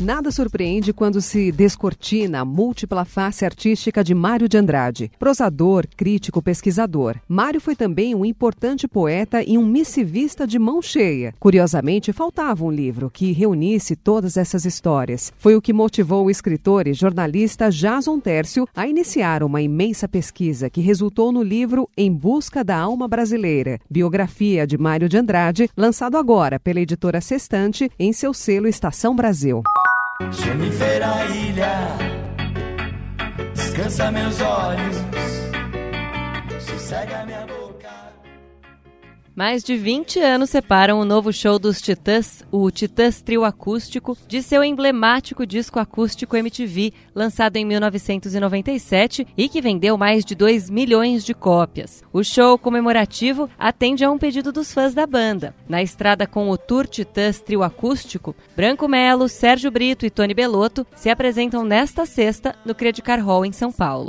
Nada surpreende quando se descortina a múltipla face artística de Mário de Andrade. Prosador, crítico, pesquisador. Mário foi também um importante poeta e um missivista de mão cheia. Curiosamente, faltava um livro que reunisse todas essas histórias. Foi o que motivou o escritor e jornalista Jason Tércio a iniciar uma imensa pesquisa que resultou no livro Em Busca da Alma Brasileira, biografia de Mário de Andrade, lançado agora pela editora Sextante em seu selo Estação Brasil. Somnífera ilha, descansa meus olhos, sossega minha boca. Mais de 20 anos separam o novo show dos Titãs, o Titãs Trio Acústico, de seu emblemático disco acústico MTV, lançado em 1997 e que vendeu mais de 2 milhões de cópias. O show comemorativo atende a um pedido dos fãs da banda. Na estrada com o Tour Titãs Trio Acústico, Branco Melo, Sérgio Brito e Tony Belotto se apresentam nesta sexta no Credicar Hall em São Paulo.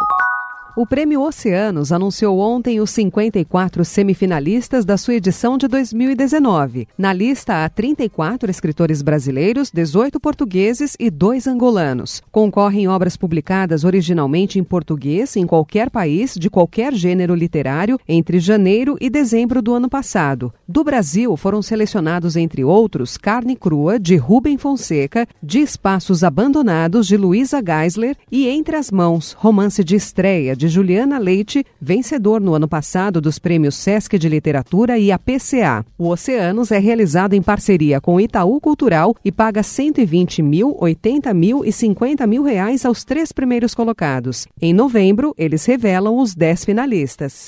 O Prêmio Oceanos anunciou ontem os 54 semifinalistas da sua edição de 2019. Na lista há 34 escritores brasileiros, 18 portugueses e 2 angolanos. Concorrem obras publicadas originalmente em português em qualquer país, de qualquer gênero literário, entre janeiro e dezembro do ano passado. Do Brasil foram selecionados, entre outros, Carne Crua, de Rubem Fonseca, De Espaços Abandonados, de Luísa Geisler e Entre as Mãos, romance de estreia de de Juliana Leite, vencedor no ano passado dos prêmios Sesc de Literatura e a PCA. O Oceanos é realizado em parceria com Itaú Cultural e paga 120 mil, 80 mil e 50 mil reais aos três primeiros colocados. Em novembro, eles revelam os dez finalistas.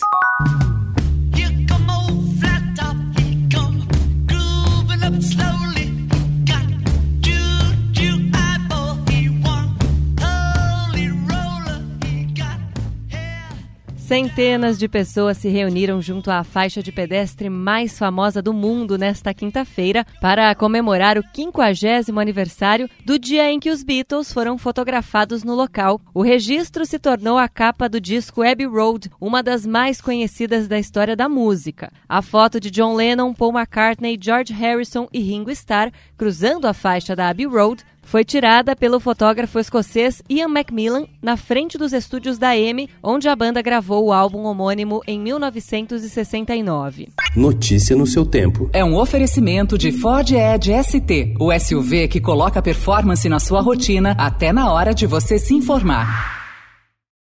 Centenas de pessoas se reuniram junto à faixa de pedestre mais famosa do mundo nesta quinta-feira para comemorar o 50 aniversário do dia em que os Beatles foram fotografados no local. O registro se tornou a capa do disco Abbey Road, uma das mais conhecidas da história da música. A foto de John Lennon, Paul McCartney, George Harrison e Ringo Starr cruzando a faixa da Abbey Road foi tirada pelo fotógrafo escocês Ian Macmillan na frente dos estúdios da EMI, onde a banda gravou o álbum homônimo em 1969. Notícia no seu tempo. É um oferecimento de Ford Edge ST, o SUV que coloca performance na sua rotina até na hora de você se informar.